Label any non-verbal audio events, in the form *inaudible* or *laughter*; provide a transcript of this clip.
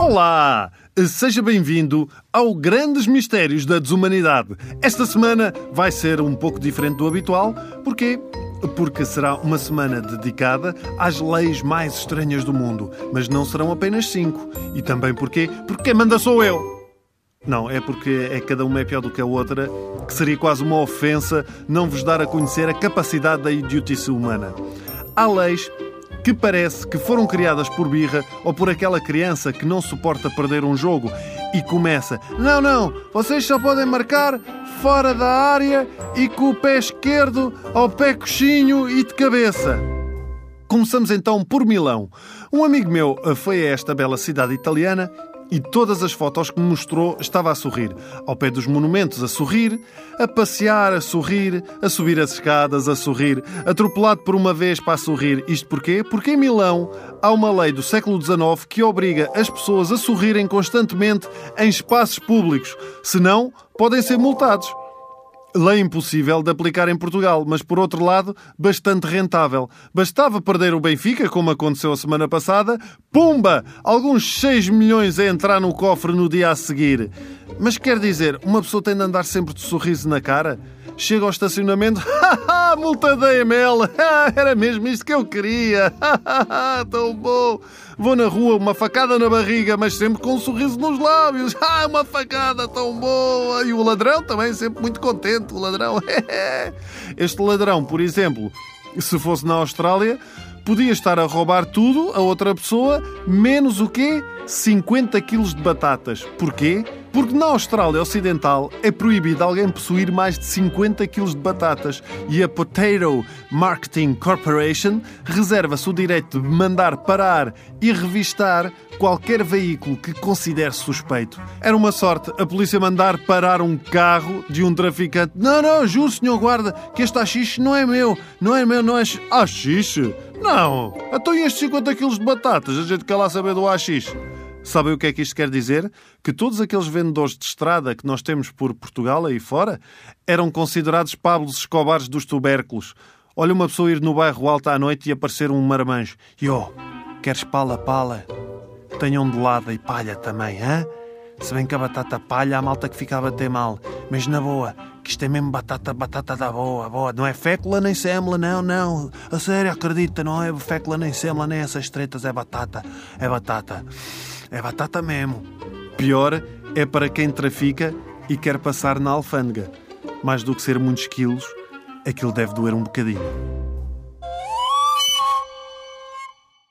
Olá! Seja bem-vindo ao Grandes Mistérios da Desumanidade. Esta semana vai ser um pouco diferente do habitual. Porquê? Porque será uma semana dedicada às leis mais estranhas do mundo. Mas não serão apenas cinco. E também porquê? Porque quem manda sou eu. Não, é porque é cada uma é pior do que a outra, que seria quase uma ofensa não vos dar a conhecer a capacidade da idiotice humana. Há leis que parece que foram criadas por birra ou por aquela criança que não suporta perder um jogo e começa: Não, não, vocês só podem marcar fora da área e com o pé esquerdo ao pé coxinho e de cabeça. Começamos então por Milão. Um amigo meu foi a esta bela cidade italiana e todas as fotos que me mostrou estava a sorrir. Ao pé dos monumentos a sorrir, a passear a sorrir, a subir as escadas a sorrir, atropelado por uma vez para sorrir. Isto porquê? Porque em Milão há uma lei do século XIX que obriga as pessoas a sorrirem constantemente em espaços públicos. Senão, podem ser multados. Lei impossível de aplicar em Portugal, mas por outro lado, bastante rentável. Bastava perder o Benfica, como aconteceu a semana passada, pumba! Alguns 6 milhões a entrar no cofre no dia a seguir. Mas quer dizer, uma pessoa tem de andar sempre de sorriso na cara? Chega ao estacionamento, *laughs* haha, multa da EML, *laughs* era mesmo isto que eu queria, *laughs* tão bom. Vou na rua, uma facada na barriga, mas sempre com um sorriso nos lábios, ah, uma facada tão boa. E o ladrão também, sempre muito contente, o ladrão. Este ladrão, por exemplo, se fosse na Austrália, podia estar a roubar tudo a outra pessoa, menos o quê? 50 quilos de batatas. Porquê? Porque na Austrália Ocidental é proibido alguém possuir mais de 50 kg de batatas e a Potato Marketing Corporation reserva-se o direito de mandar parar e revistar qualquer veículo que considere suspeito. Era uma sorte a polícia mandar parar um carro de um traficante. Não, não, juro, senhor guarda, que este achixe não é meu. Não é meu, não é... Achixe? Não. Então e estes 50 kg de batatas? A gente quer lá saber do achixe. Sabem o que é que isto quer dizer? Que todos aqueles vendedores de estrada que nós temos por Portugal aí fora eram considerados Pablos Escobares dos tubérculos. Olha uma pessoa ir no bairro alto à noite e aparecer um marmanjo. E oh, queres pala-pala? Tenham de lado e palha também, hã? Se bem que a batata palha a malta que fica a bater mal. Mas na boa, que isto é mesmo batata, batata da boa, boa. Não é fécula nem sêmula, não, não. A sério, acredita, não é fécula nem sêmula, nem essas tretas, é batata. É batata. É batata mesmo. Pior é para quem trafica e quer passar na alfândega. Mais do que ser muitos quilos, aquilo deve doer um bocadinho.